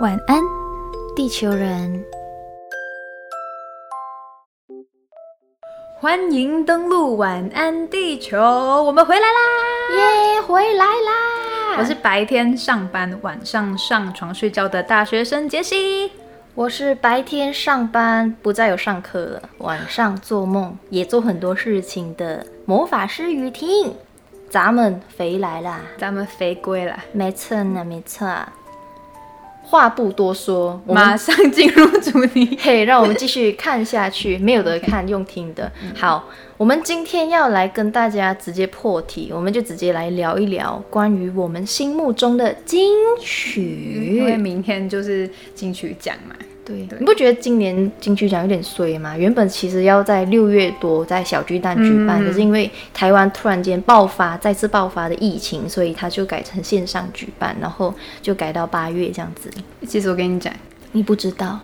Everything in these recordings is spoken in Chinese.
晚安，地球人。欢迎登录晚安地球，我们回来啦！耶，回来啦！我是白天上班、晚上上床睡觉的大学生杰西。我是白天上班不再有上课了，晚上做梦也做很多事情的魔法师雨婷。咱们回来啦！咱们回归了，没错呢，没错。话不多说，马上进入主题。嘿，让我们继续看下去。没有得看，用听的。好，我们今天要来跟大家直接破题，我们就直接来聊一聊关于我们心目中的金曲。因为明天就是金曲奖嘛。对，你不觉得今年金曲奖有点衰吗？原本其实要在六月多在小巨蛋举办，可是因为台湾突然间爆发再次爆发的疫情，所以它就改成线上举办，然后就改到八月这样子。其实我跟你讲，你不知道，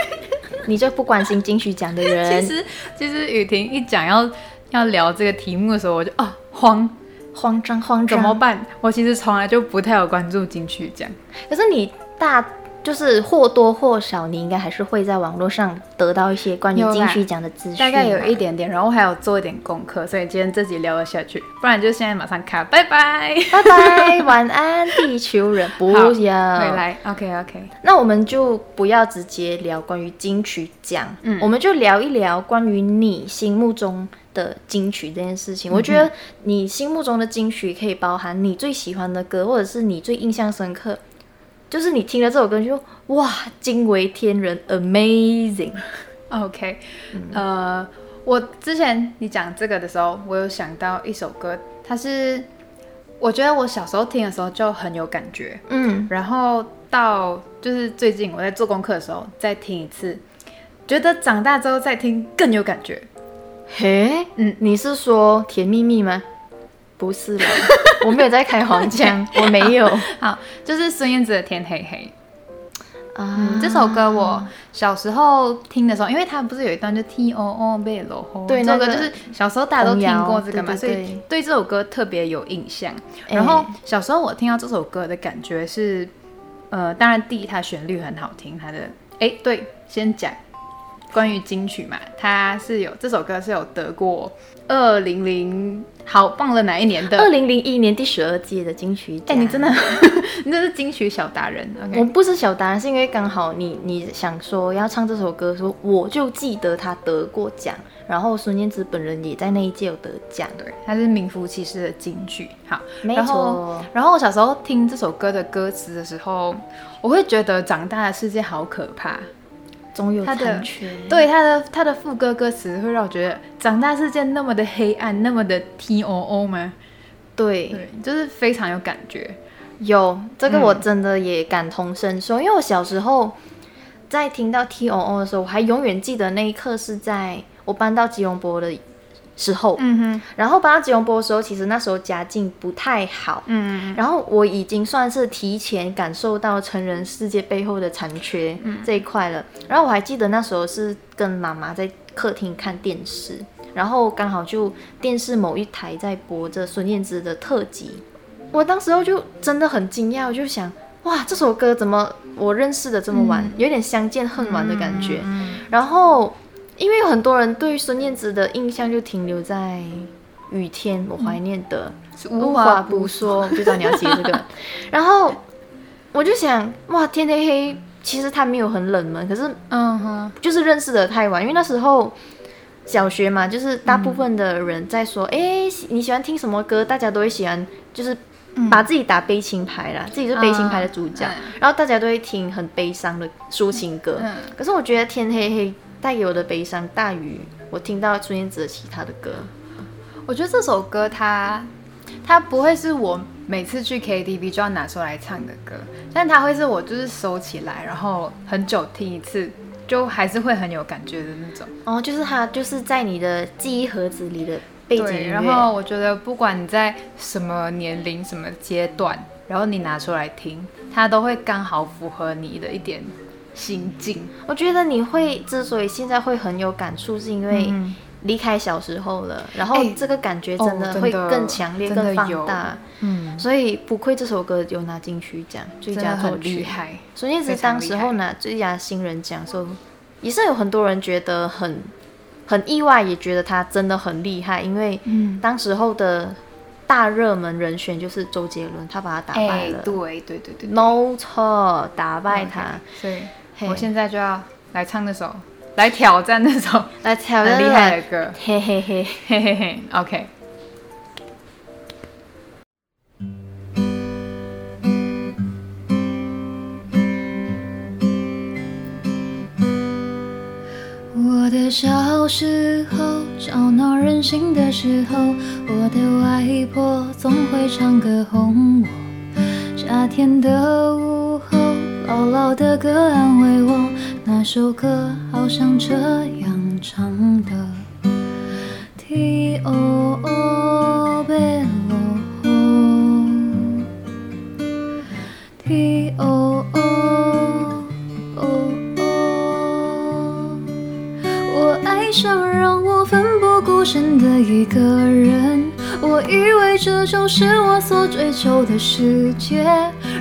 你这不关心金曲奖的人。其实其实雨婷一讲要要聊这个题目的时候，我就啊慌慌张慌张，怎么办？我其实从来就不太有关注金曲奖，可是你大。就是或多或少，你应该还是会在网络上得到一些关于金曲奖的资讯，大概有一点点，然后还有做一点功课，所以今天自己聊了下去，不然就现在马上卡，拜拜，拜拜，晚安，地球人，不要回来，OK OK，那我们就不要直接聊关于金曲奖，嗯，我们就聊一聊关于你心目中的金曲这件事情。我觉得你心目中的金曲可以包含你最喜欢的歌，或者是你最印象深刻。就是你听了这首歌，就说哇，惊为天人，amazing。OK，呃，我之前你讲这个的时候，我有想到一首歌，它是我觉得我小时候听的时候就很有感觉，嗯，然后到就是最近我在做功课的时候再听一次，觉得长大之后再听更有感觉。嘿，嗯，你是说甜蜜蜜吗？不是了，我没有在开黄腔，我没有。好，就是孙燕姿的《天黑黑》啊，这首歌我小时候听的时候，因为它不是有一段就 T O O 贝罗吼，对，那个就是小时候大家都听过这个嘛，所以对这首歌特别有印象。然后小时候我听到这首歌的感觉是，呃，当然第一它旋律很好听，它的哎对，先讲关于金曲嘛，它是有这首歌是有得过。二零零好棒了，哪一年的？二零零一年第十二届的金曲奖。哎，你真的，你真是金曲小达人。我不是小达人，是因为刚好你你想说要唱这首歌，说我就记得他得过奖，然后孙燕姿本人也在那一届有得奖，对，他是名副其实的金曲。好，没错。然后我小时候听这首歌的歌词的时候，我会觉得长大的世界好可怕。总有残缺，对他的他的副歌歌词会让我觉得长大是件那么的黑暗，那么的 T O O 吗？对，就是非常有感觉。有这个我真的也感同身受，因为我小时候在听到 T O O 的时候，我还永远记得那一刻是在我搬到吉隆坡的。时候，嗯哼，然后搬到吉隆坡的时候，其实那时候家境不太好，嗯，然后我已经算是提前感受到成人世界背后的残缺这一块了。然后我还记得那时候是跟妈妈在客厅看电视，然后刚好就电视某一台在播着孙燕姿的特辑，我当时候就真的很惊讶，我就想，哇，这首歌怎么我认识的这么晚，有点相见恨晚的感觉，然后。因为有很多人对孙燕姿的印象就停留在雨天，我怀念的无话不说，不知道你要接这个。然后我就想，哇，天黑黑，其实他没有很冷门，可是，嗯哼，就是认识的太晚，因为那时候小学嘛，就是大部分的人在说，哎，你喜欢听什么歌？大家都会喜欢，就是把自己打悲情牌啦，自己是悲情牌的主角，然后大家都会听很悲伤的抒情歌。可是我觉得天黑黑。带给我的悲伤大于我听到孙燕姿的其他的歌。我觉得这首歌它它不会是我每次去 KTV 就要拿出来唱的歌，但它会是我就是收起来，然后很久听一次，就还是会很有感觉的那种。哦，就是它就是在你的记忆盒子里的背景。然后我觉得不管你在什么年龄、什么阶段，然后你拿出来听，它都会刚好符合你的一点。心境，我觉得你会之所以现在会很有感触，是因为离开小时候了，然后这个感觉真的会更强烈、更放大。嗯，所以不愧这首歌有拿金曲奖最佳作曲。厉害！孙燕姿当时候拿最佳新人奖时候，也是有很多人觉得很很意外，也觉得他真的很厉害，因为当时候的大热门人选就是周杰伦，他把他打败了。对对对对，no 错，打败他。所以我现在就要来唱那首。来挑战那首 来挑战厉害的歌，嘿嘿嘿嘿嘿嘿，OK。我的小时候，吵闹任性的时候，我的外婆总会唱歌哄我。夏天的午后，姥姥的歌安慰我。那首歌好像这样唱的：T O O B E L O T O O O O，我爱上让我奋不顾身的一个人，我以为这就是我所追求的世界。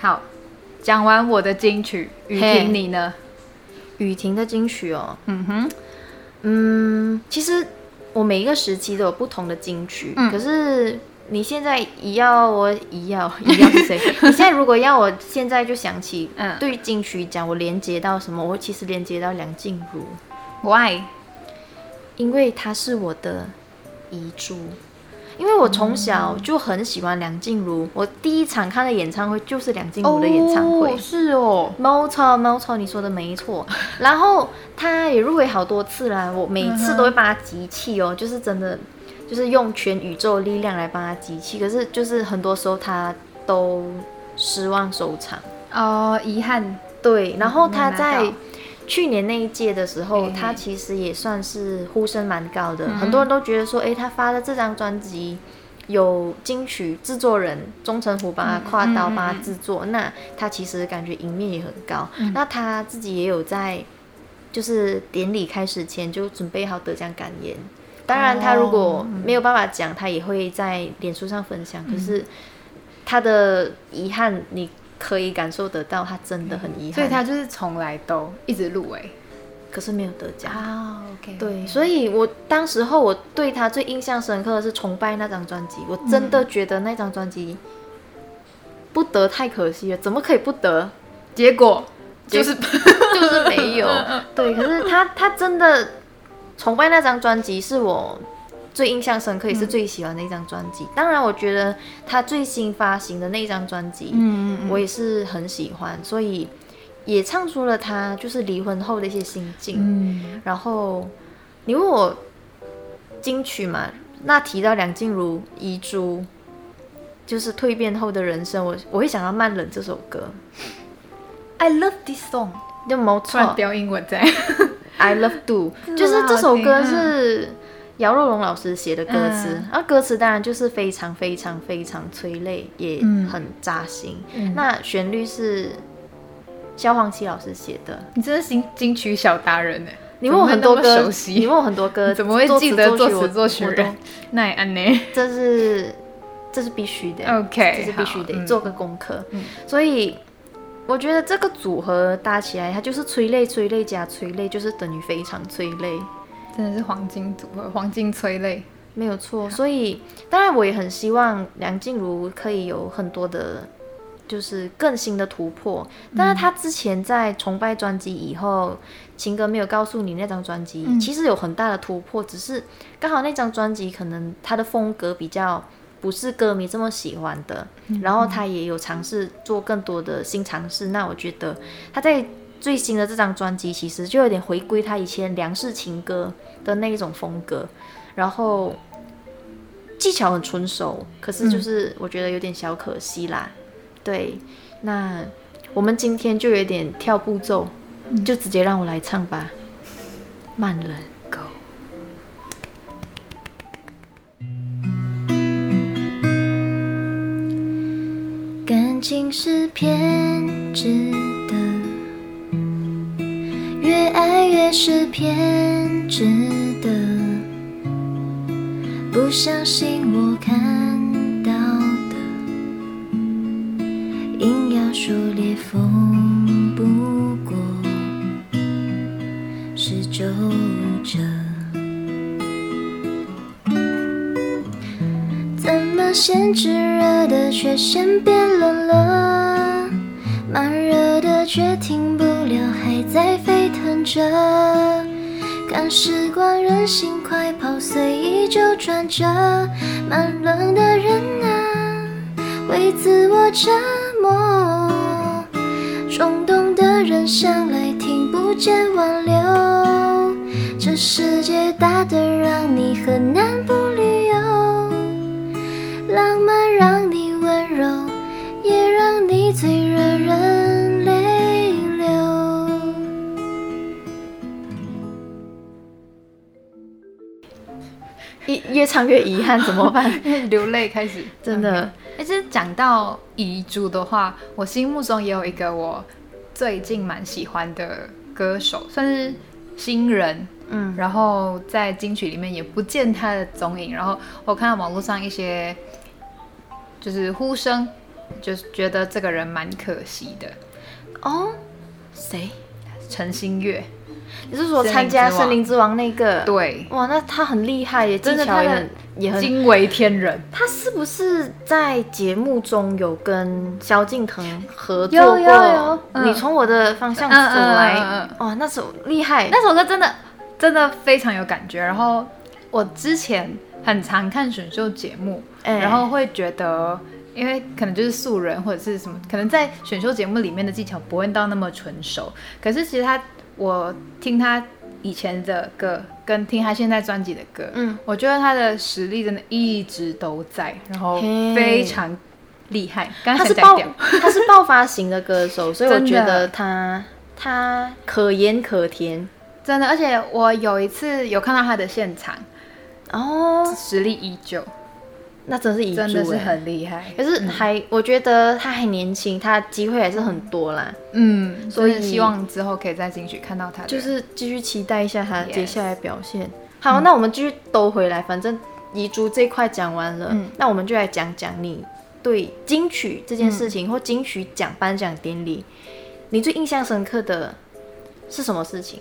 好，讲完我的金曲，雨婷你呢？雨婷的金曲哦，嗯哼，嗯，其实我每一个时期都有不同的金曲，可是你现在一要我一要一要是谁？你现在如果要我现在就想起，嗯，对金曲讲我连接到什么？我其实连接到梁静茹，Why？因为她是我的遗珠。因为我从小就很喜欢梁静茹，我第一场看的演唱会就是梁静茹的演唱会。是哦，没错没错，你说的没错。然后她也入围好多次啦，我每次都会帮她集气哦，就是真的，就是用全宇宙力量来帮她集气。可是就是很多时候她都失望收场。哦，遗憾。对，然后她在。去年那一届的时候，他其实也算是呼声蛮高的，很多人都觉得说，哎，他发的这张专辑有金曲制作人钟成虎帮他跨刀帮他制作，那他其实感觉赢面也很高。那他自己也有在，就是典礼开始前就准备好得奖感言。当然，他如果没有办法讲，他也会在脸书上分享。可是他的遗憾，你。可以感受得到，他真的很遗憾，所以他就是从来都一直入围，可是没有得奖啊。OK，对，所以我当时候我对他最印象深刻的是《崇拜》那张专辑，我真的觉得那张专辑不得太可惜了，怎么可以不得？结果就是 就是没有。对，可是他他真的《崇拜》那张专辑是我。最印象深刻也是最喜欢的一张专辑。当然，我觉得他最新发行的那张专辑，嗯我也是很喜欢，所以也唱出了他就是离婚后的一些心境。嗯，然后你问我金曲嘛，那提到梁静茹遗珠，就是蜕变后的人生，我我会想到《慢冷》这首歌。I love this song，就没错，标英文在。I love do，就是这首歌是。姚若龙老师写的歌词，然后歌词当然就是非常非常非常催泪，也很扎心。那旋律是萧煌奇老师写的，你真的是金曲小达人呢？你问我很多歌，你问我很多歌，怎么会 记得作词作曲人？那也安呢？这是这是必须的，OK，这是必须得做个功课。所以我觉得这个组合搭起来，它就是催泪、催泪加催泪，就是等于非常催泪。真的是黄金组合，黄金催泪，没有错。所以，当然我也很希望梁静茹可以有很多的，就是更新的突破。但是她之前在崇拜专辑以后，情歌没有告诉你那张专辑，其实有很大的突破，只是刚好那张专辑可能她的风格比较不是歌迷这么喜欢的。然后他也有尝试做更多的新尝试。那我觉得他在最新的这张专辑其实就有点回归他以前梁氏情歌的那一种风格，然后技巧很纯熟，可是就是我觉得有点小可惜啦。对，那我们今天就有点跳步骤，就直接让我来唱吧，慢了。感情是偏执是偏执的，不相信我看到的，硬要说裂缝不过是皱褶。怎么先炙热的，却先变看时光任性快跑，随意就转折。慢冷的人啊，为自我折磨；冲动的人向来听不见挽留。这世界大得让你很难不旅游。浪漫越唱越遗憾，怎么办？流泪开始，真的。其实讲到遗嘱的话，我心目中也有一个我最近蛮喜欢的歌手，算是新人。嗯，然后在金曲里面也不见他的踪影。然后我看到网络上一些。就是呼声，就是觉得这个人蛮可惜的哦。谁？陈星月？你是说参加《森林之王》那个？对。哇，那他很厉害耶，技巧也很也很惊为天人。他是不是在节目中有跟萧敬腾合作过？有有有。你从我的方向走来，哇，那首厉害，那首歌真的真的非常有感觉。然后我之前。很常看选秀节目，然后会觉得，因为可能就是素人或者是什么，可能在选秀节目里面的技巧不会到那么纯熟。可是其实他，我听他以前的歌，跟听他现在专辑的歌，嗯，我觉得他的实力真的一直都在，然后非常厉害。他是爆，他是爆发型的歌手，所以我觉得他他可盐可甜，真的。而且我有一次有看到他的现场。哦，实力依旧，那真是遗珠，真的是很厉害。可是还，我觉得他还年轻，他机会还是很多啦。嗯，所以希望之后可以在金曲看到他，就是继续期待一下他接下来表现。好，那我们继续兜回来，反正遗珠这块讲完了，那我们就来讲讲你对金曲这件事情或金曲奖颁奖典礼，你最印象深刻的是什么事情？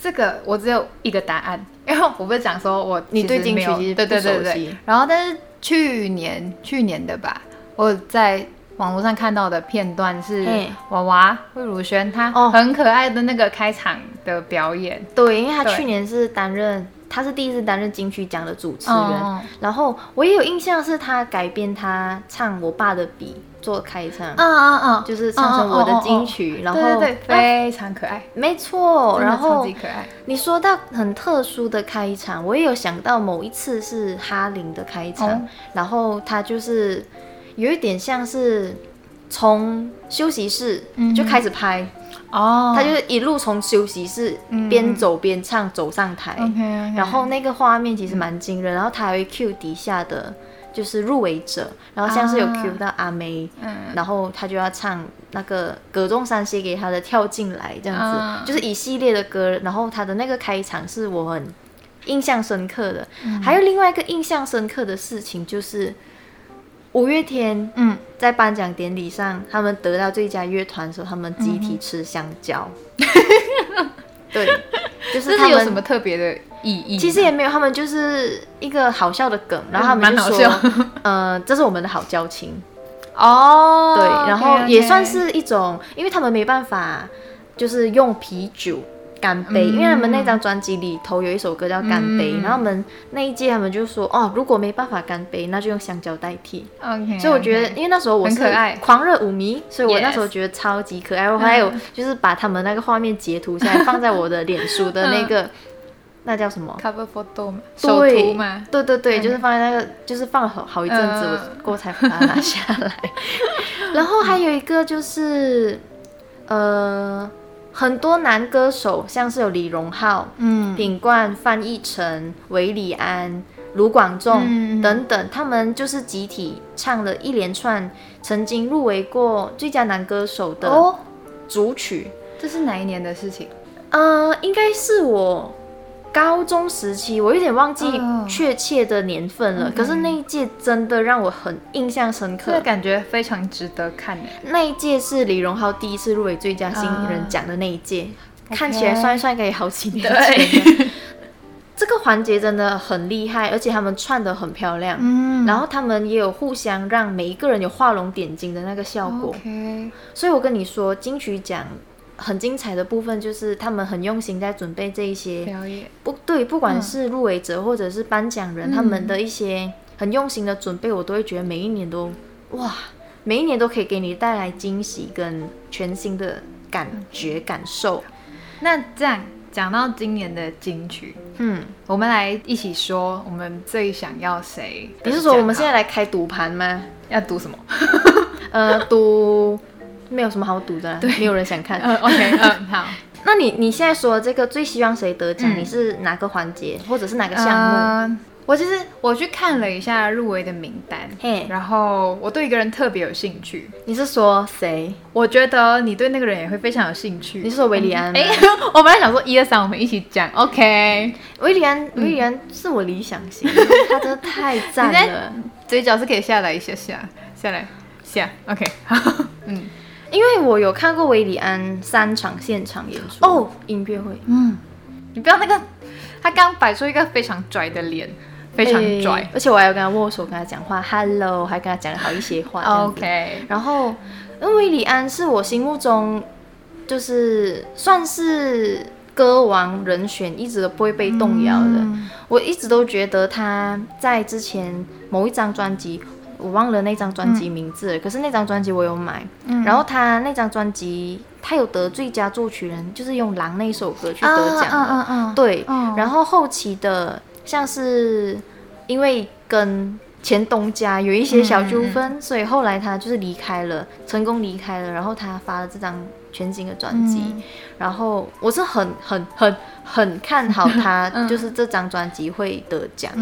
这个我只有一个答案，因为我不是讲说我你对金曲其实对对对对，然后但是去年去年的吧，我在网络上看到的片段是娃娃魏如萱她很可爱的那个开场的表演，对，因为她去年是担任她是第一次担任金曲奖的主持人，然后我也有印象是她改编她唱我爸的笔。做开场，嗯嗯嗯，就是唱成我的金曲，然后对对对，非常可爱，没错，然后超级可爱。你说到很特殊的开场，我也有想到某一次是哈林的开场，然后他就是有一点像是从休息室就开始拍。哦，他就是一路从休息室边走边唱走上台，然后那个画面其实蛮惊人，然后他还会 Q 底下的。就是入围者，然后像是有 cue 到阿妹，然后他就要唱那个葛仲山写给他的跳进来这样子，就是一系列的歌，然后他的那个开场是我很印象深刻的。还有另外一个印象深刻的事情就是五月天，嗯，在颁奖典礼上，他们得到最佳乐团的时候，他们集体吃香蕉。对，就是 他们有什么特别的？意义其实也没有，他们就是一个好笑的梗，然后他们就说，呃，这是我们的好交情。哦，对，然后也算是一种，因为他们没办法，就是用啤酒干杯，因为他们那张专辑里头有一首歌叫干杯，然后他们那一届他们就说哦，如果没办法干杯，那就用香蕉代替。OK，所以我觉得，因为那时候我是狂热舞迷，所以我那时候觉得超级可爱。我还有 就是把他们那个画面截图下来，放在我的脸书的那个那叫什么？Cover photo 吗？首图吗？对对对，就是放在那个，就是放了好好一阵子，我过才把它拿下来。然后还有一个就是呃。很多男歌手，像是有李荣浩、嗯，品冠、范逸臣、韦礼安、卢广仲等等，他们就是集体唱了一连串曾经入围过最佳男歌手的主曲。这是哪一年的事情？呃，应该是我。高中时期，我有点忘记确切的年份了。可是那一届真的让我很印象深刻，感觉非常值得看。那一届是李荣浩第一次入围最佳新人奖的那一届，看起来算一算可以好几年前。这个环节真的很厉害，而且他们串的很漂亮。嗯，然后他们也有互相让每一个人有画龙点睛的那个效果。所以我跟你说，金曲奖。很精彩的部分就是他们很用心在准备这一些表演，不对，不管是入围者或者是颁奖人，他们的一些很用心的准备，我都会觉得每一年都哇，每一年都可以给你带来惊喜跟全新的感觉感受。那这样讲到今年的金曲，嗯，我们来一起说，我们最想要谁？你是说我们现在来开赌盘吗？要赌什么？呃，赌。没有什么好赌的，对，没有人想看。嗯，OK，嗯，好。那你你现在说这个最希望谁得奖？你是哪个环节，或者是哪个项目？我其实我去看了一下入围的名单，嘿，然后我对一个人特别有兴趣。你是说谁？我觉得你对那个人也会非常有兴趣。你是说维里安？哎，我本来想说一二三，我们一起讲。OK，维里安，维里安是我理想型，他真的太赞了。嘴角是可以下来一下下，下来下。OK，好，嗯。因为我有看过维里安三场现场演出哦，音乐会。嗯，你不要那个，他刚摆出一个非常拽的脸，非常拽，而且我还要跟他握手，跟他讲话，Hello，还跟他讲了好一些话。OK。然后，因为维里安是我心目中就是算是歌王人选，一直都不会被动摇的。我一直都觉得他在之前某一张专辑。我忘了那张专辑名字，可是那张专辑我有买。然后他那张专辑，他有得最佳作曲人，就是用《狼》那首歌去得奖。嗯嗯嗯。对。然后后期的，像是因为跟前东家有一些小纠纷，所以后来他就是离开了，成功离开了。然后他发了这张全新的专辑。然后我是很很很很看好他，就是这张专辑会得奖。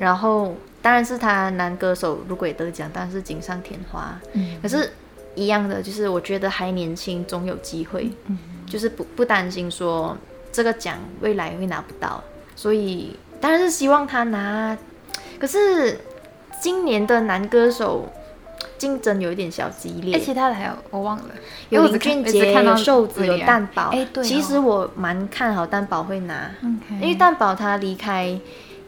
然后。当然是他男歌手，如果也得奖，当然是锦上添花。嗯，可是，一样的，就是我觉得还年轻，总有机会。嗯，就是不不担心说这个奖未来会拿不到，所以当然是希望他拿。可是今年的男歌手竞争有一点小激烈。哎，其他的还有我忘了，有林俊杰、有瘦子、有蛋宝。哎，对，其实我蛮看好蛋宝会拿，因为蛋宝他离开。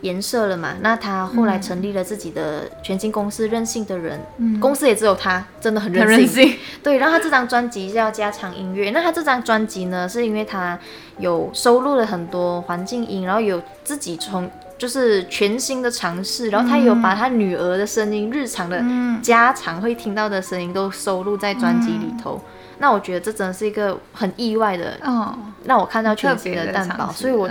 颜色了嘛？那他后来成立了自己的全新公司，任性的人，公司也只有他，真的很任性。对，然后他这张专辑叫加长音乐。那他这张专辑呢，是因为他有收录了很多环境音，然后有自己从就是全新的尝试，然后他有把他女儿的声音、日常的家常会听到的声音都收录在专辑里头。那我觉得这真的是一个很意外的，哦，让我看到全新的蛋堡，所以我。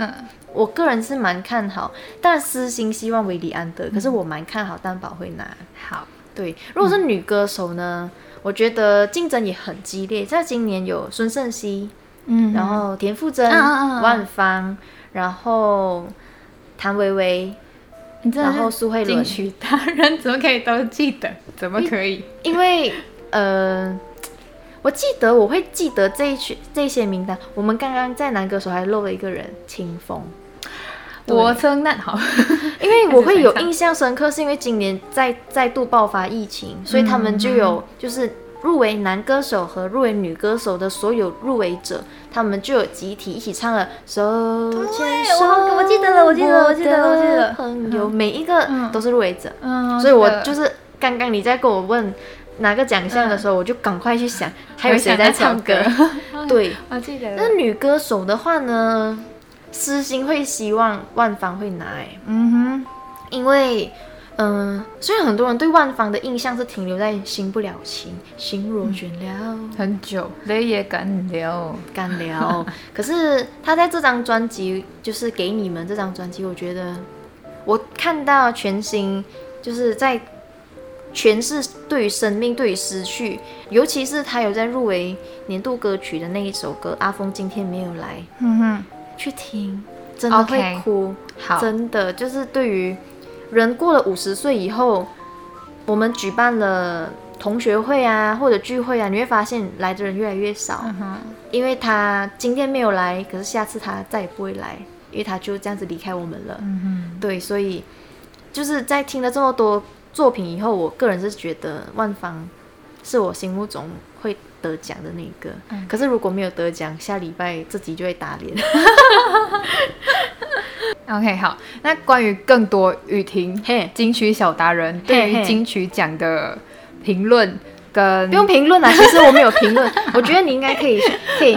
我个人是蛮看好，但私心希望维里安德，可是我蛮看好蛋宝会拿。好，对，如果是女歌手呢，我觉得竞争也很激烈。在今年有孙盛熙，嗯，然后田馥甄、万芳，然后谭维维，然后苏慧伦。金曲大人怎么可以都记得？怎么可以？因为呃。我记得我会记得这一群这些名单。我们刚刚在男歌手还漏了一个人，清风。我称那好，因为我会有印象深刻，是因为今年再再度爆发疫情，所以他们就有就是入围男歌手和入围女歌手的所有入围者，他们就有集体一起唱了手牵手。我记得了，我记得了，我记得了，我记得。朋友，每一个都是入围者，嗯所以我就是刚刚你在跟我问。拿个奖项的时候，我就赶快去想还有谁在唱歌。对，我记得。那女歌手的话呢，私心会希望万芳会拿。嗯哼，因为。嗯，虽然很多人对万芳的印象是停留在“新不了情，心若倦了”，很久泪也干了，干了。可是她在这张专辑，就是给你们这张专辑，我觉得我看到全新，就是在诠释对于生命、对于失去，尤其是他有在入围年度歌曲的那一首歌《阿峰今天没有来》，嗯哼，去听真的会哭，好，真的就是对于。人过了五十岁以后，我们举办了同学会啊，或者聚会啊，你会发现来的人越来越少，因为他今天没有来，可是下次他再也不会来，因为他就这样子离开我们了。嗯对，所以就是在听了这么多作品以后，我个人是觉得万芳是我心目中会得奖的那个。嗯可是如果没有得奖，下礼拜自己就会打脸。OK，好，那关于更多雨婷金曲小达人对于金曲奖的评论，跟不用评论啦，其实我没有评论，我觉得你应该可以，可以，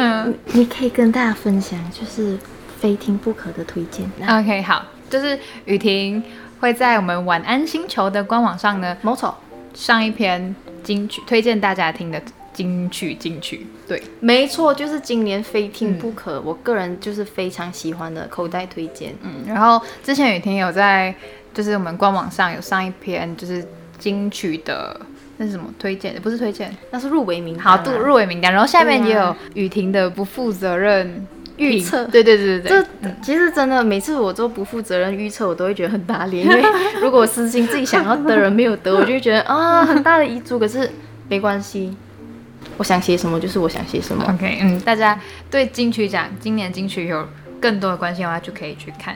你可以跟大家分享，就是非听不可的推荐。OK，好，就是雨婷会在我们晚安星球的官网上呢，没错，上一篇金曲推荐大家听的。金曲，金曲，对，没错，就是今年非听不可。我个人就是非常喜欢的口袋推荐。嗯，然后之前雨婷有在，就是我们官网上有上一篇，就是金曲的那是什么推荐？不是推荐，那是入围名单。好，入入围名单。然后下面也有雨婷的不负责任预测。对对对对对。这其实真的，每次我做不负责任预测，我都会觉得很打脸。因为 如果私心自己想要的人没有得，我就会觉得啊，很大的遗嘱。可是没关系。我想写什么就是我想写什么。OK，嗯，大家对金曲奖今年金曲有更多的关心的话，就可以去看。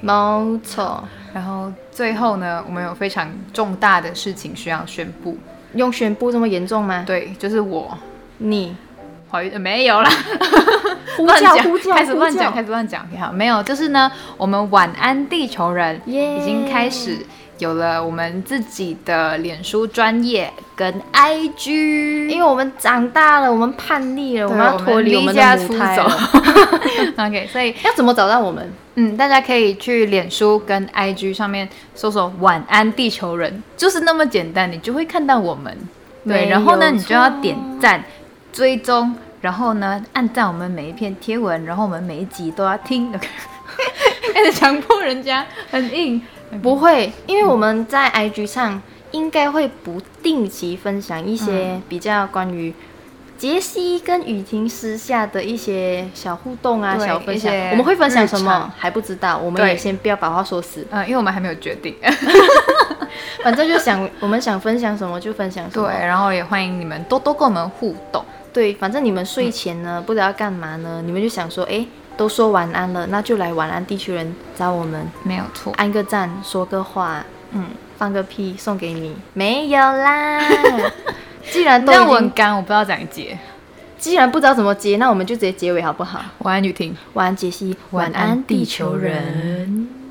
没错。然后最后呢，我们有非常重大的事情需要宣布。用宣布这么严重吗？对，就是我你怀孕没有啦。乱讲，开始乱讲，开始乱讲。好，没有，就是呢，我们晚安地球人已经开始。有了我们自己的脸书专业跟 IG，因为我们长大了，我们叛逆了，我们要脱离我们家出走。OK，所以要怎么找到我们？嗯，大家可以去脸书跟 IG 上面搜索“晚安地球人”，就是那么简单，你就会看到我们。对，然后呢，你就要点赞、追踪，然后呢，按赞我们每一篇贴文，然后我们每一集都要听。开 始强迫人家，很硬。不会，因为我们在 IG 上应该会不定期分享一些比较关于杰西跟雨婷私下的一些小互动啊，小分享。我们会分享什么还不知道，我们也先不要把话说死。嗯，因为我们还没有决定。反正就想我们想分享什么就分享什么。对，然后也欢迎你们多多跟我们互动。对，反正你们睡前呢不知道干嘛呢，你们就想说，哎。都说晚安了，那就来晚安地球人找我们，没有错，按个赞，说个话，嗯，放个屁送给你，没有啦。既然都很干，我不知道怎么接。既然不知道怎么接，那我们就直接结尾好不好？晚安雨婷，晚安杰西，晚安地球人。